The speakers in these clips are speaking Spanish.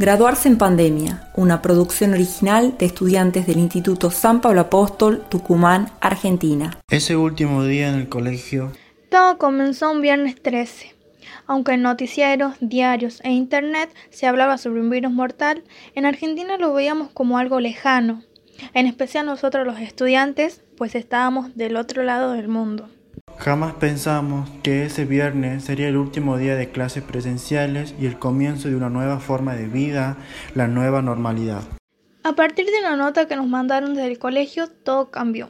Graduarse en pandemia, una producción original de estudiantes del Instituto San Pablo Apóstol, Tucumán, Argentina. Ese último día en el colegio. Todo comenzó un viernes 13. Aunque en noticieros, diarios e internet se hablaba sobre un virus mortal, en Argentina lo veíamos como algo lejano, en especial nosotros los estudiantes, pues estábamos del otro lado del mundo. Jamás pensamos que ese viernes sería el último día de clases presenciales y el comienzo de una nueva forma de vida, la nueva normalidad. A partir de una nota que nos mandaron desde el colegio, todo cambió.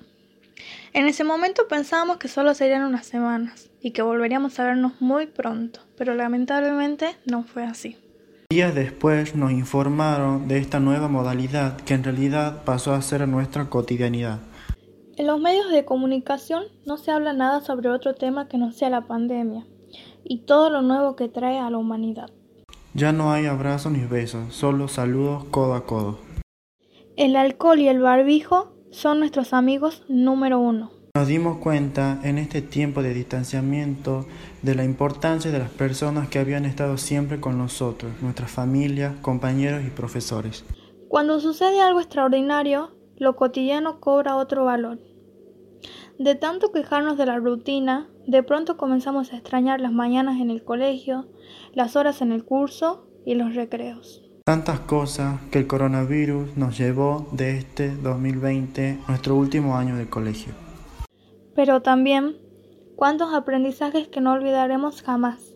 En ese momento pensábamos que solo serían unas semanas y que volveríamos a vernos muy pronto, pero lamentablemente no fue así. Días después nos informaron de esta nueva modalidad que en realidad pasó a ser nuestra cotidianidad. En los medios de comunicación no se habla nada sobre otro tema que no sea la pandemia y todo lo nuevo que trae a la humanidad. Ya no hay abrazos ni besos, solo saludos codo a codo. El alcohol y el barbijo son nuestros amigos número uno. Nos dimos cuenta en este tiempo de distanciamiento de la importancia de las personas que habían estado siempre con nosotros, nuestras familias, compañeros y profesores. Cuando sucede algo extraordinario, lo cotidiano cobra otro valor. De tanto quejarnos de la rutina, de pronto comenzamos a extrañar las mañanas en el colegio, las horas en el curso y los recreos. Tantas cosas que el coronavirus nos llevó de este 2020, nuestro último año de colegio. Pero también, cuántos aprendizajes que no olvidaremos jamás.